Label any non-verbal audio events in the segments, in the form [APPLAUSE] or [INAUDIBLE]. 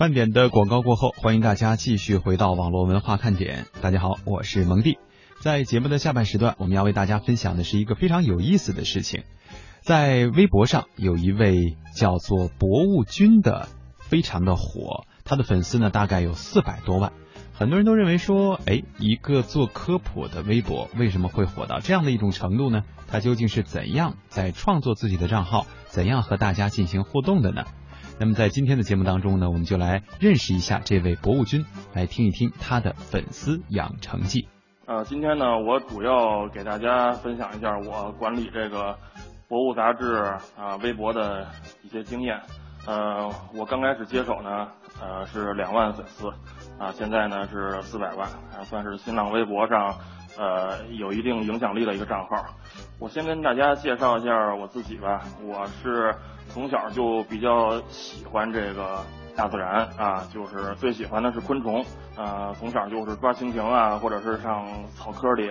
半点的广告过后，欢迎大家继续回到网络文化看点。大家好，我是蒙蒂。在节目的下半时段，我们要为大家分享的是一个非常有意思的事情。在微博上有一位叫做博物君的，非常的火，他的粉丝呢大概有四百多万。很多人都认为说，哎，一个做科普的微博为什么会火到这样的一种程度呢？他究竟是怎样在创作自己的账号，怎样和大家进行互动的呢？那么在今天的节目当中呢，我们就来认识一下这位博物君，来听一听他的粉丝养成记。呃，今天呢，我主要给大家分享一下我管理这个博物杂志啊微博的一些经验。呃，我刚开始接手呢，呃是两万粉丝。啊，现在呢是四百万，还算是新浪微博上呃有一定影响力的一个账号。我先跟大家介绍一下我自己吧，我是从小就比较喜欢这个大自然啊，就是最喜欢的是昆虫啊，从小就是抓蜻蜓啊，或者是上草坑里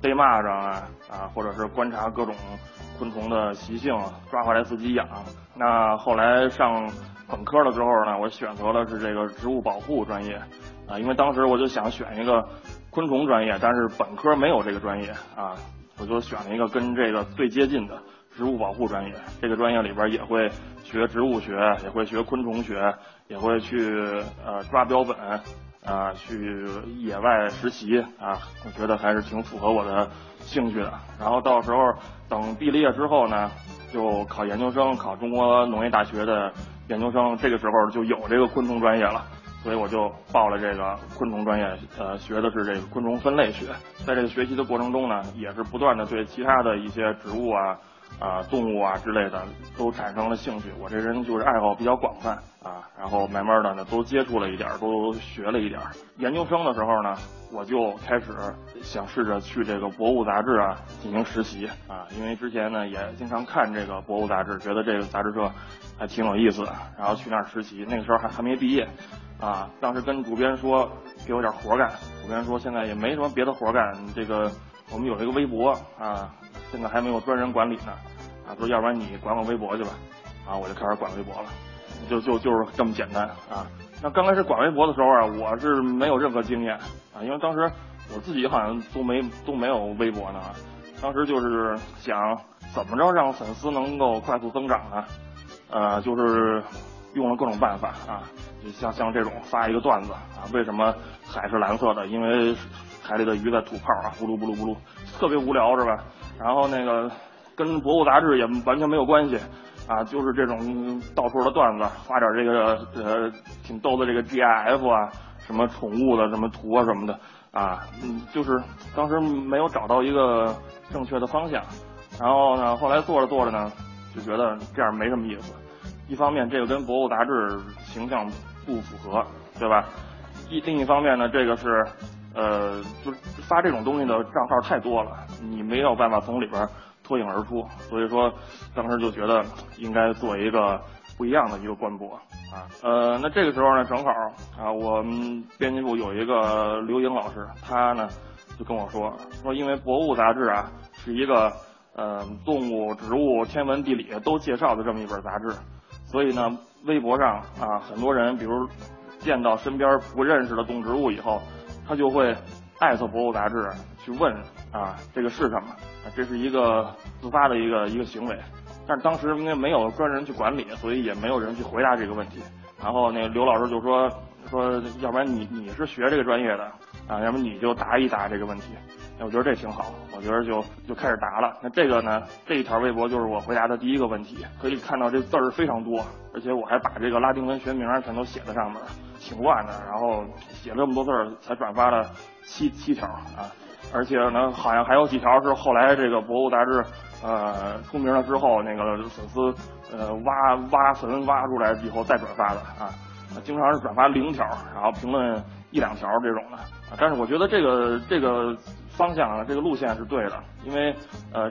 逮蚂蚱啊啊，或者是观察各种昆虫的习性，抓回来自己养。那后来上本科的时候呢，我选择了是这个植物保护专业。啊，因为当时我就想选一个昆虫专业，但是本科没有这个专业啊，我就选了一个跟这个最接近的植物保护专业。这个专业里边也会学植物学，也会学昆虫学，也会去呃抓标本啊，去野外实习啊，我觉得还是挺符合我的兴趣的。然后到时候等毕了业之后呢，就考研究生，考中国农业大学的研究生，这个时候就有这个昆虫专业了。所以我就报了这个昆虫专业，呃，学的是这个昆虫分类学。在这个学习的过程中呢，也是不断的对其他的一些植物啊、啊动物啊之类的都产生了兴趣。我这人就是爱好比较广泛啊，然后慢慢的呢都接触了一点，都学了一点。研究生的时候呢，我就开始想试着去这个博物杂志啊进行实习啊，因为之前呢也经常看这个博物杂志，觉得这个杂志社还挺有意思的，然后去那儿实习。那个时候还还没毕业。啊，当时跟主编说给我点活干，主编说现在也没什么别的活干，这个我们有一个微博啊，现在还没有专人管理呢，啊，说要不然你管管微博去吧，啊，我就开始管微博了，就就就是这么简单啊。那刚开始管微博的时候啊，我是没有任何经验啊，因为当时我自己好像都没都没有微博呢，当时就是想怎么着让粉丝能够快速增长呢？呃，就是用了各种办法啊。像像这种发一个段子啊，为什么海是蓝色的？因为海里的鱼在吐泡啊，咕噜咕噜咕噜，特别无聊是吧？然后那个跟博物杂志也完全没有关系啊，就是这种到处的段子，发点这个呃挺逗的这个 GIF 啊，什么宠物的什么图啊什么的啊，嗯，就是当时没有找到一个正确的方向，然后呢，后来做着做着呢，就觉得这样没什么意思。一方面，这个跟博物杂志形象。不符合，对吧？一另一方面呢，这个是，呃，就发这种东西的账号太多了，你没有办法从里边脱颖而出，所以说当时就觉得应该做一个不一样的一个官博啊。呃，那这个时候呢，正好啊，我们编辑部有一个刘颖老师，他呢就跟我说，说因为博物杂志啊是一个呃动物、植物、天文、地理都介绍的这么一本杂志，所以呢。微博上啊，很多人比如见到身边不认识的动植物以后，他就会艾特博物杂志去问啊，这个是什么？这是一个自发的一个一个行为。但是当时因为没有专人去管理，所以也没有人去回答这个问题。然后那个刘老师就说说，要不然你你是学这个专业的啊，要不你就答一答这个问题。我觉得这挺好，我觉得就就开始答了。那这个呢，这一条微博就是我回答的第一个问题。可以看到这字儿非常多，而且我还把这个拉丁文学名全都写在上面，挺乱的。然后写了这么多字儿，才转发了七七条啊。而且呢，好像还有几条是后来这个博物杂志呃出名了之后，那个粉丝呃挖挖坟挖出来以后再转发的啊。经常是转发零条，然后评论一两条这种的。但是我觉得这个这个。方向啊，这个路线是对的，因为呃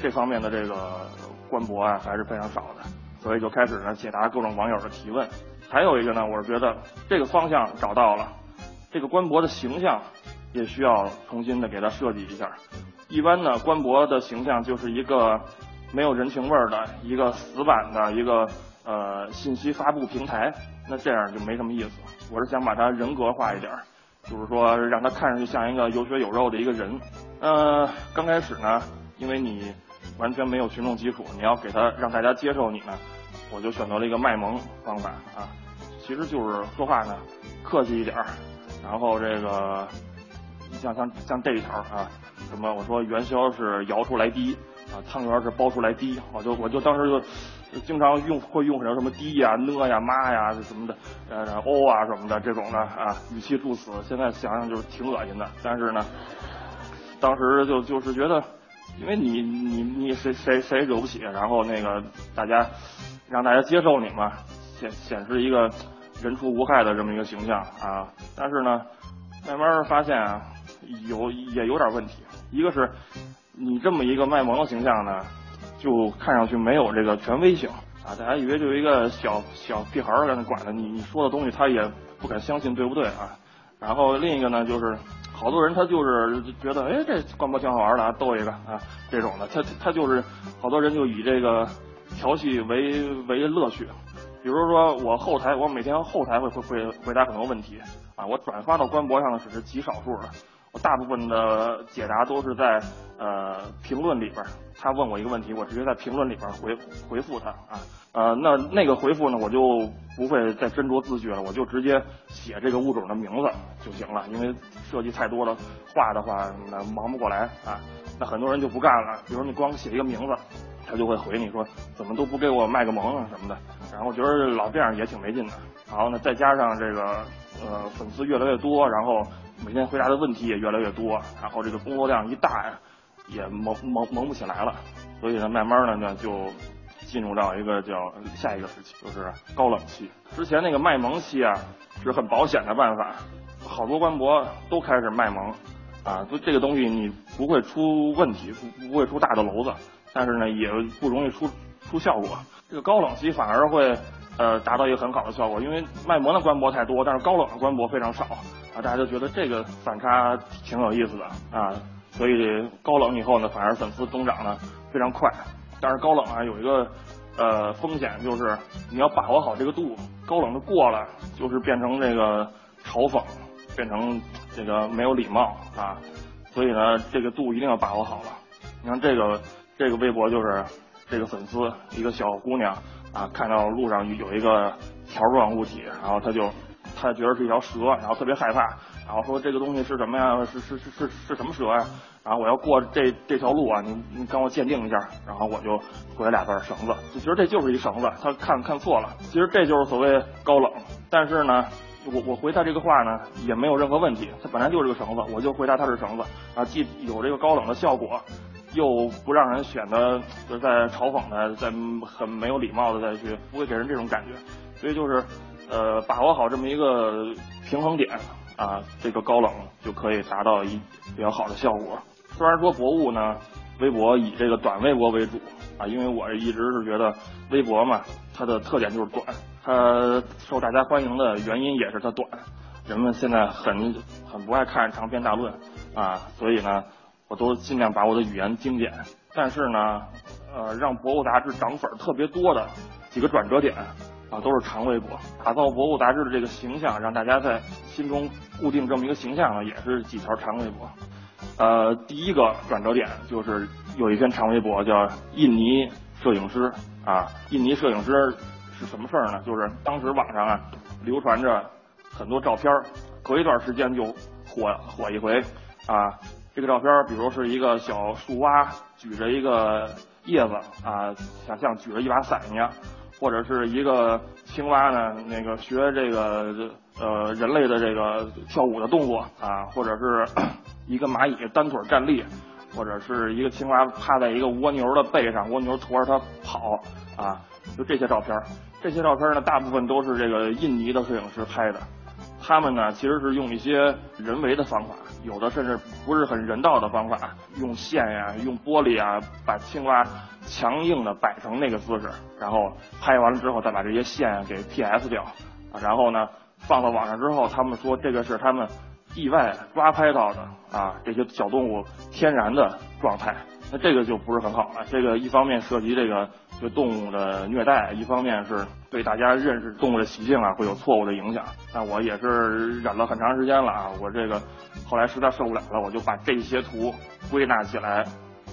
这方面的这个官博啊还是非常少的，所以就开始呢解答各种网友的提问。还有一个呢，我是觉得这个方向找到了，这个官博的形象也需要重新的给它设计一下。一般呢，官博的形象就是一个没有人情味儿的一个死板的一个呃信息发布平台那这样就没什么意思。我是想把它人格化一点，就是说让他看上去像一个有血有肉的一个人。呃，刚开始呢，因为你完全没有群众基础，你要给他让大家接受你呢，我就选择了一个卖萌方法啊，其实就是说话呢客气一点儿，然后这个像像像这一条啊，什么我说元宵是摇出来滴啊，汤圆是包出来滴，我就我就当时就。经常用会用成什么滴呀、呢呀、妈呀什么的，呃，哦啊什么的这种的啊，语气助词。现在想想就是挺恶心的，但是呢，当时就就是觉得，因为你你你谁谁谁惹不起，然后那个大家让大家接受你嘛，显显示一个人畜无害的这么一个形象啊。但是呢，慢慢发现啊，有也有点问题。一个是你这么一个卖萌的形象呢。就看上去没有这个权威性啊，大家以为就一个小小屁孩儿在那管着你，你说的东西他也不敢相信对不对啊？然后另一个呢，就是好多人他就是觉得，哎，这官博挺好玩的，逗一个啊，这种的，他他就是好多人就以这个调戏为为乐趣。比如说我后台，我每天后台会会会回答很多问题啊，我转发到官博上的只是极少数的。我大部分的解答都是在呃评论里边，他问我一个问题，我直接在评论里边回回复他啊，呃那那个回复呢，我就不会再斟酌字句了，我就直接写这个物种的名字就行了，因为设计太多了画的话那忙不过来啊，那很多人就不干了，比如你光写一个名字，他就会回你说怎么都不给我卖个萌啊什么的，然后我觉得老这样也挺没劲的，然后呢再加上这个呃粉丝越来越多，然后。每天回答的问题也越来越多，然后这个工作量一大呀，也萌萌萌不起来了，所以呢，慢慢的呢就进入到一个叫下一个时期，就是高冷期。之前那个卖萌期啊，是很保险的办法，好多官博都开始卖萌，啊，就这个东西你不会出问题，不不会出大的篓子，但是呢也不容易出出效果。这个高冷期反而会呃达到一个很好的效果，因为卖萌的官博太多，但是高冷的官博非常少。啊，大家就觉得这个反差挺有意思的啊，所以高冷以后呢，反而粉丝增长呢非常快。但是高冷啊有一个呃风险，就是你要把握好这个度，高冷的过了就是变成这个嘲讽，变成这个没有礼貌啊。所以呢，这个度一定要把握好了。你看这个这个微博就是这个粉丝一个小姑娘啊，看到路上有一个条状物体，然后她就。她觉得是一条蛇，然后特别害怕，然后说这个东西是什么呀？是是是是是什么蛇呀？然后我要过这这条路啊，你你帮我鉴定一下。然后我就回俩字儿绳子，就觉得这就是一绳子。他看看错了，其实这就是所谓高冷。但是呢，我我回他这个话呢也没有任何问题，他本来就是个绳子，我就回答他是绳子啊，既有这个高冷的效果，又不让人显得就在嘲讽他，在很没有礼貌的再去，不会给人这种感觉。所以就是。呃，把握好这么一个平衡点啊，这个高冷就可以达到一比较好的效果。虽然说博物呢，微博以这个短微博为主啊，因为我一直是觉得微博嘛，它的特点就是短，它受大家欢迎的原因也是它短。人们现在很很不爱看长篇大论啊，所以呢，我都尽量把我的语言精简。但是呢，呃，让博物杂志涨粉特别多的几个转折点。啊，都是长微博，打造博物杂志的这个形象，让大家在心中固定这么一个形象呢，也是几条长微博。呃，第一个转折点就是有一篇长微博叫“印尼摄影师”啊，印尼摄影师是什么事儿呢？就是当时网上啊流传着很多照片，隔一段时间就火火一回啊。这个照片，比如是一个小树蛙举着一个叶子啊，像像举着一把伞一样。或者是一个青蛙呢，那个学这个呃人类的这个跳舞的动作啊，或者是 [CLEARS THROAT] 一个蚂蚁单腿站立，或者是一个青蛙趴在一个蜗牛的背上，蜗牛驮着它跑啊，就这些照片。这些照片呢，大部分都是这个印尼的摄影师拍的，他们呢其实是用一些人为的方法。有的甚至不是很人道的方法，用线呀，用玻璃啊，把青蛙强硬的摆成那个姿势，然后拍完了之后再把这些线给 PS 掉，然后呢放到网上之后，他们说这个是他们意外抓拍到的啊这些小动物天然的状态，那这个就不是很好了。这个一方面涉及这个对动物的虐待，一方面是对大家认识动物的习性啊会有错误的影响。那我也是忍了很长时间了啊，我这个后来实在受不了了，我就把这些图归纳起来。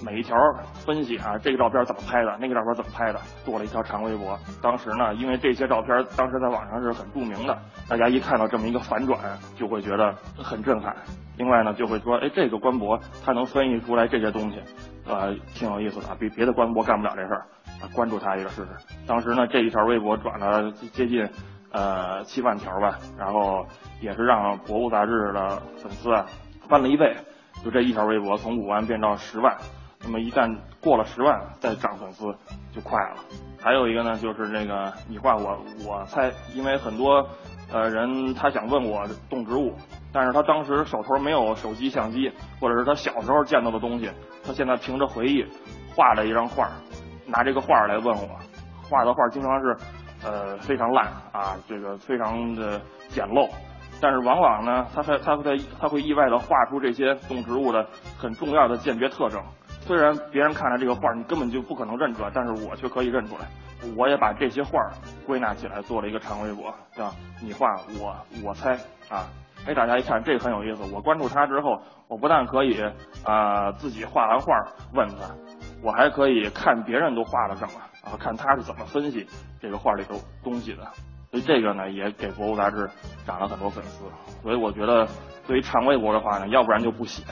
每一条分析啊，这个照片怎么拍的，那个照片怎么拍的，做了一条长微博。当时呢，因为这些照片当时在网上是很著名的，大家一看到这么一个反转，就会觉得很震撼。另外呢，就会说，哎，这个官博他能翻译出来这些东西，呃，挺有意思的，比别的官博干不了这事儿，关注他一个试试。当时呢，这一条微博转了接近呃七万条吧，然后也是让博物杂志的粉丝啊翻了一倍，就这一条微博从五万变到十万。那么一旦过了十万，再涨粉丝就快了。还有一个呢，就是那个你画我我猜，因为很多呃人他想问我动植物，但是他当时手头没有手机相机，或者是他小时候见到的东西，他现在凭着回忆画了一张画，拿这个画来问我，画的画经常是呃非常烂啊，这个非常的简陋，但是往往呢，他他他会他会意外的画出这些动植物的很重要的鉴别特征。虽然别人看了这个画，你根本就不可能认出来，但是我却可以认出来。我也把这些画归纳起来，做了一个长微博，叫你画我我猜啊。哎，大家一看这个很有意思。我关注他之后，我不但可以啊自己画完画问他，我还可以看别人都画了什么啊，看他是怎么分析这个画里头东西的。所以这个呢，也给博物杂志涨了很多粉丝。所以我觉得，对于长微博的话呢，要不然就不写。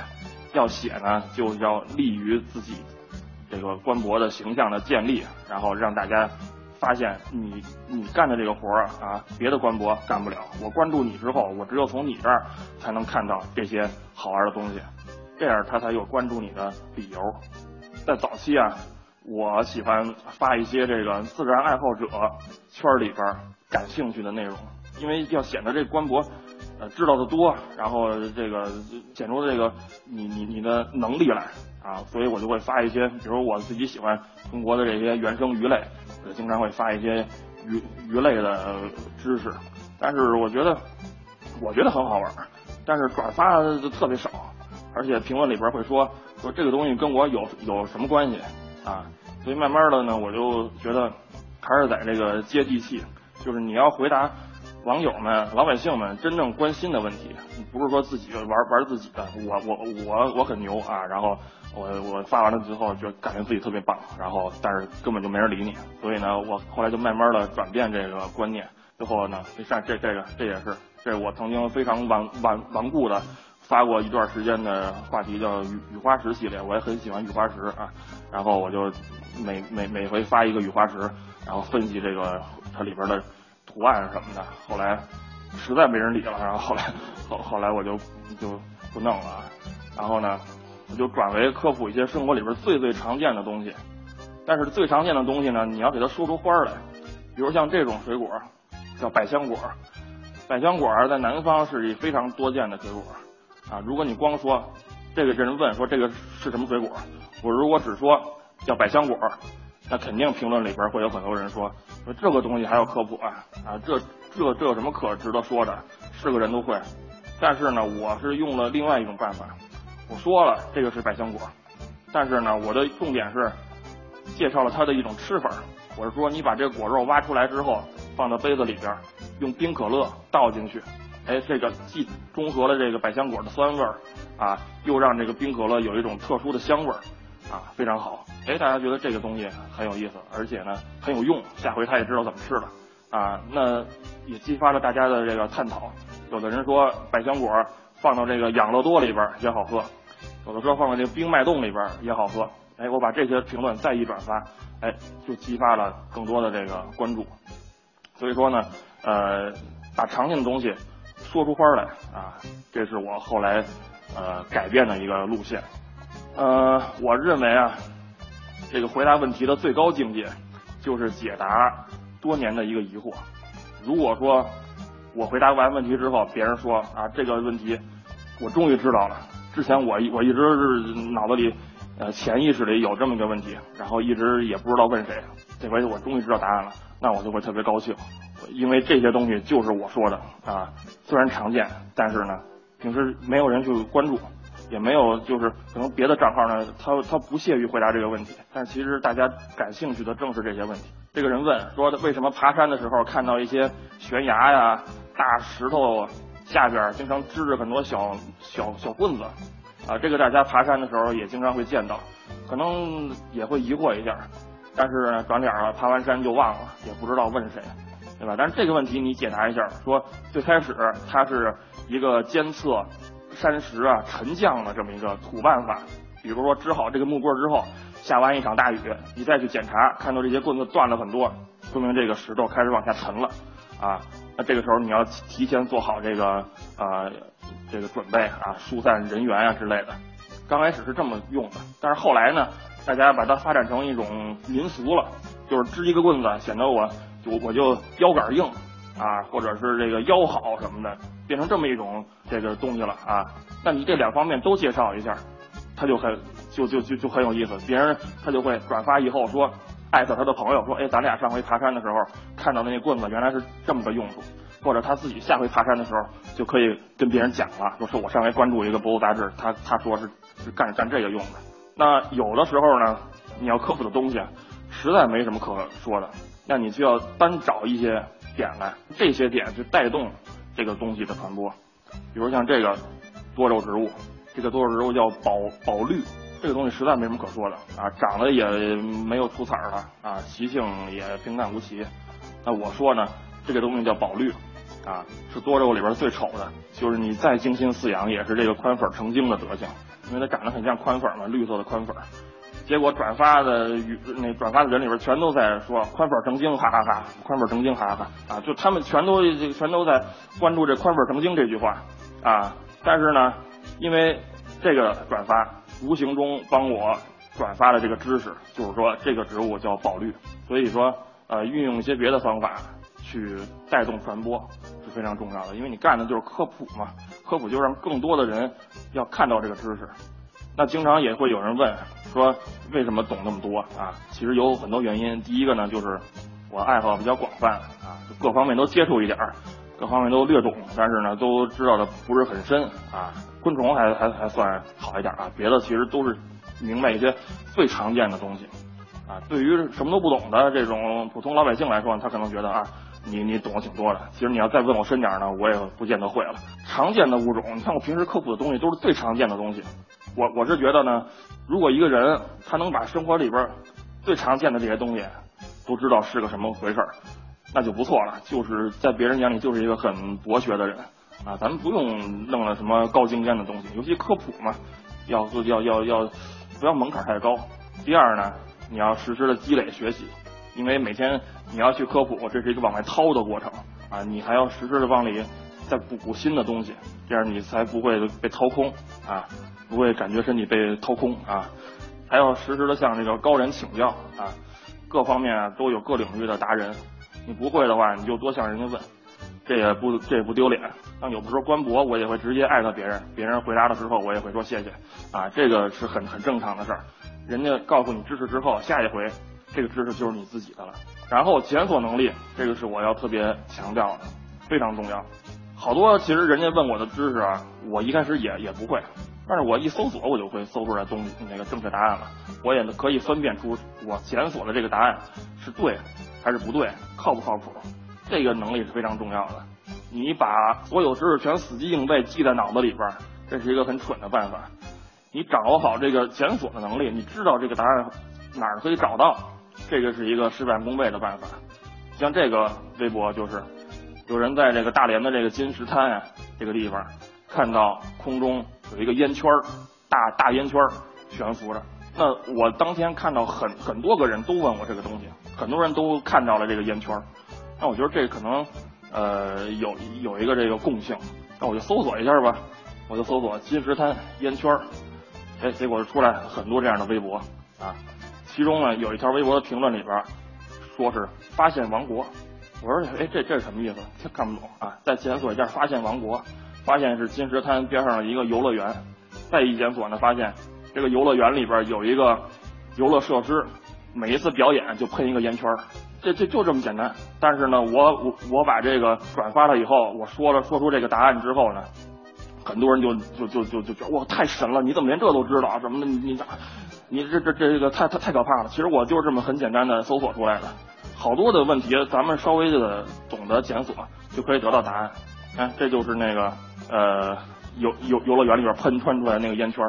要写呢，就要利于自己这个官博的形象的建立，然后让大家发现你你干的这个活儿啊，别的官博干不了。我关注你之后，我只有从你这儿才能看到这些好玩的东西，这样他才有关注你的理由。在早期啊，我喜欢发一些这个自然爱好者圈里边感兴趣的内容，因为要显得这官博。呃，知道的多，然后这个显出这个你你你的能力来啊，所以我就会发一些，比如我自己喜欢中国的这些原生鱼类，我经常会发一些鱼鱼类的知识，但是我觉得我觉得很好玩，但是转发的特别少，而且评论里边会说说这个东西跟我有有什么关系啊，所以慢慢的呢，我就觉得还是在这个接地气，就是你要回答。网友们、老百姓们真正关心的问题，不是说自己玩玩自己的，我我我我很牛啊，然后我我发完了之后就感觉自己特别棒，然后但是根本就没人理你，所以呢，我后来就慢慢的转变这个观念，最后呢，像这这个这也是，这我曾经非常顽顽顽固的发过一段时间的话题叫雨雨花石系列，我也很喜欢雨花石啊，然后我就每每每回发一个雨花石，然后分析这个它里边的。图案什么的，后来实在没人理了，然后后来后后来我就就不弄了，然后呢，我就转为科普一些生活里边最最常见的东西，但是最常见的东西呢，你要给它说出花来，比如像这种水果叫百香果，百香果在南方是一非常多见的水果啊，如果你光说这个人问说这个是什么水果，我如果只说叫百香果。那肯定评论里边会有很多人说说这个东西还要科普啊啊这这这有什么可值得说的？是个人都会。但是呢，我是用了另外一种办法，我说了这个是百香果，但是呢，我的重点是介绍了它的一种吃法。我是说，你把这果肉挖出来之后，放到杯子里边，用冰可乐倒进去，哎，这个既中和了这个百香果的酸味儿啊，又让这个冰可乐有一种特殊的香味儿啊，非常好。哎，大家觉得这个东西很有意思，而且呢很有用，下回他也知道怎么吃了啊。那也激发了大家的这个探讨。有的人说百香果放到这个养乐多里边也好喝，有的说放到这个冰脉冻里边也好喝。哎，我把这些评论再一转发，哎，就激发了更多的这个关注。所以说呢，呃，把常见的东西说出花来啊，这是我后来呃改变的一个路线。呃，我认为啊。这个回答问题的最高境界，就是解答多年的一个疑惑。如果说我回答完问题之后，别人说啊这个问题我终于知道了，之前我我一直是脑子里呃潜意识里有这么一个问题，然后一直也不知道问谁，这回我终于知道答案了，那我就会特别高兴，因为这些东西就是我说的啊，虽然常见，但是呢平时没有人去关注，也没有就是可能别的账号呢，他他不屑于回答这个问题，但其实大家感兴趣的正是这些问题。这个人问说，为什么爬山的时候看到一些悬崖呀、大石头下边经常支着很多小小小棍子啊？这个大家爬山的时候也经常会见到，可能也会疑惑一下，但是转脸了，爬完山就忘了，也不知道问谁，对吧？但是这个问题你解答一下，说最开始它是一个监测。山石啊沉降的这么一个土办法，比如说支好这个木棍之后，下完一场大雨，你再去检查，看到这些棍子断了很多，说明这个石头开始往下沉了啊。那这个时候你要提前做好这个啊这个准备啊，疏散人员啊之类的。刚开始是这么用的，但是后来呢，大家把它发展成一种民俗了，就是支一个棍子显得我我我就腰杆硬。啊，或者是这个腰好什么的，变成这么一种这个东西了啊。那你这两方面都介绍一下，他就很就就就就很有意思。别人他就会转发以后说，艾特他的朋友说，哎，咱俩上回爬山的时候看到那棍子原来是这么个用处。或者他自己下回爬山的时候就可以跟别人讲了，说是我上回关注一个博物杂志，他他说是是干干这个用的。那有的时候呢，你要科普的东西实在没什么可说的，那你就要单找一些。点来，这些点去带动这个东西的传播。比如像这个多肉植物，这个多肉植物叫宝宝绿，这个东西实在没什么可说的啊，长得也没有出彩儿的啊，习性也平淡无奇。那我说呢，这个东西叫宝绿啊，是多肉里边最丑的，就是你再精心饲养，也是这个宽粉成精的德行，因为它长得很像宽粉嘛，绿色的宽粉。结果转发的那转发的人里边全都在说宽粉成精，哈哈哈！宽粉成精，哈哈哈！啊，就他们全都全都在关注这宽粉成精这句话啊。但是呢，因为这个转发无形中帮我转发了这个知识，就是说这个植物叫宝绿，所以说呃运用一些别的方法去带动传播是非常重要的，因为你干的就是科普嘛，科普就让更多的人要看到这个知识。那经常也会有人问说，为什么懂那么多啊？其实有很多原因。第一个呢，就是我爱好比较广泛啊，各方面都接触一点儿，各方面都略懂，但是呢，都知道的不是很深啊。昆虫还还还算好一点啊，别的其实都是明白一些最常见的东西啊。对于什么都不懂的这种普通老百姓来说，他可能觉得啊，你你懂得挺多的。其实你要再问我深点呢，我也不见得会了。常见的物种，你看我平时科普的东西都是最常见的东西。我我是觉得呢，如果一个人他能把生活里边最常见的这些东西都知道是个什么回事儿，那就不错了。就是在别人眼里就是一个很博学的人啊。咱们不用弄了什么高精尖的东西，尤其科普嘛，要要要要不要门槛太高。第二呢，你要实时的积累学习，因为每天你要去科普，这是一个往外掏的过程啊。你还要实时的往里再补补新的东西，这样你才不会被掏空啊。不会感觉身体被掏空啊，还要时时的向这个高人请教啊，各方面都有各领域的达人，你不会的话你就多向人家问，这也不这也不丢脸。像有的时候官博我也会直接艾特别人，别人回答的时候我也会说谢谢啊，这个是很很正常的事儿。人家告诉你知识之后，下一回这个知识就是你自己的了。然后检索能力，这个是我要特别强调的，非常重要。好多其实人家问我的知识啊，我一开始也也不会。但是我一搜索，我就会搜出来东西那个正确答案了。我也可以分辨出我检索的这个答案是对还是不对，靠不靠谱。这个能力是非常重要的。你把所有知识全死记硬背记在脑子里边，这是一个很蠢的办法。你掌握好这个检索的能力，你知道这个答案哪儿可以找到，这个是一个事半功倍的办法。像这个微博就是，有人在这个大连的这个金石滩啊这个地方看到空中。有一个烟圈儿，大大烟圈儿悬浮着。那我当天看到很很多个人都问我这个东西，很多人都看到了这个烟圈儿。那我觉得这可能呃有有一个这个共性。那我就搜索一下吧，我就搜索金石滩烟圈儿，哎，结果出来很多这样的微博啊。其中呢有一条微博的评论里边说是发现王国，我说哎这这是什么意思？看不懂啊。再检索一下发现王国。发现是金石滩边上的一个游乐园，再一检索呢，发现这个游乐园里边有一个游乐设施，每一次表演就喷一个烟圈这这就这么简单。但是呢，我我我把这个转发了以后，我说了说出这个答案之后呢，很多人就就就就就觉得哇太神了，你怎么连这都知道什么的？你你你这这这个太太太可怕了。其实我就是这么很简单的搜索出来的，好多的问题咱们稍微的懂得检索就可以得到答案。看，这就是那个呃游游游乐园里边喷穿出来那个烟圈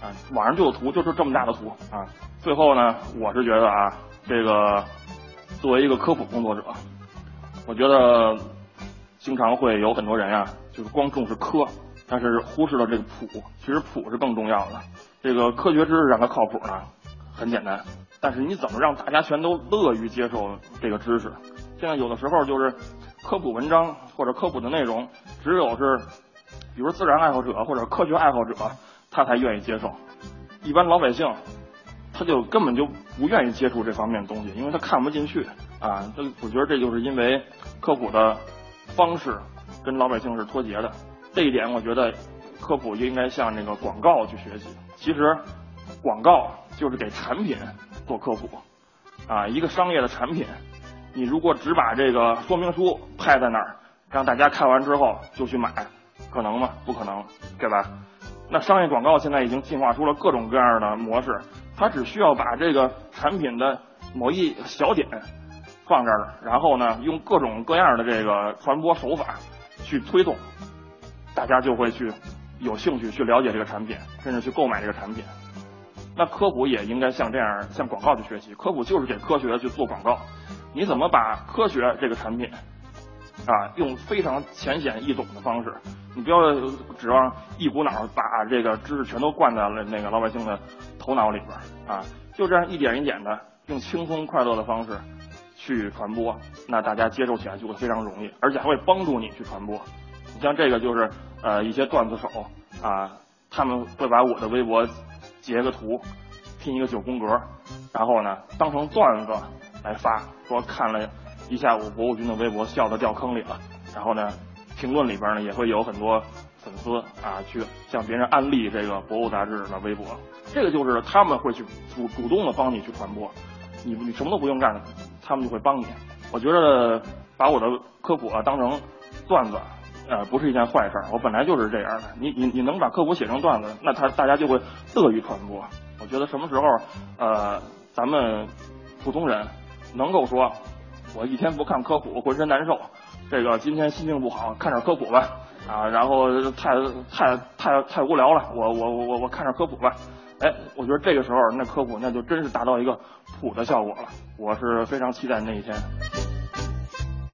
啊，网上就有图，就是这么大的图啊。最后呢，我是觉得啊，这个作为一个科普工作者，我觉得经常会有很多人啊，就是光重视科。但是忽视了这个谱，其实谱是更重要的。这个科学知识让它靠谱呢，很简单。但是你怎么让大家全都乐于接受这个知识？现在有的时候就是科普文章或者科普的内容，只有是，比如自然爱好者或者科学爱好者，他才愿意接受。一般老百姓，他就根本就不愿意接触这方面东西，因为他看不进去啊。这我觉得这就是因为科普的方式跟老百姓是脱节的。这一点，我觉得科普就应该向那个广告去学习。其实，广告就是给产品做科普啊。一个商业的产品，你如果只把这个说明书拍在那儿，让大家看完之后就去买，可能吗？不可能，对吧？那商业广告现在已经进化出了各种各样的模式，它只需要把这个产品的某一小点放这儿，然后呢，用各种各样的这个传播手法去推动。大家就会去有兴趣去了解这个产品，甚至去购买这个产品。那科普也应该像这样向广告去学习，科普就是给科学去做广告。你怎么把科学这个产品啊，用非常浅显易懂的方式，你不要指望一股脑儿把这个知识全都灌在了那个老百姓的头脑里边儿啊，就这样一点一点的用轻松快乐的方式去传播，那大家接受起来就会非常容易，而且还会帮助你去传播。你像这个就是呃一些段子手啊，他们会把我的微博截个图，拼一个九宫格，然后呢当成段子来发，说看了一下午博物君的微博，笑得掉坑里了。然后呢评论里边呢也会有很多粉丝啊去向别人安利这个博物杂志的微博，这个就是他们会去主主动的帮你去传播，你你什么都不用干，他们就会帮你。我觉得把我的科普啊当成段子。呃，不是一件坏事。我本来就是这样的。你你你能把科普写成段子，那他大家就会乐于传播。我觉得什么时候，呃，咱们普通人能够说，我一天不看科普浑身难受，这个今天心情不好，看点科普吧，啊，然后太太太太无聊了，我我我我看点科普吧。哎，我觉得这个时候那科普那就真是达到一个普的效果了。我是非常期待那一天。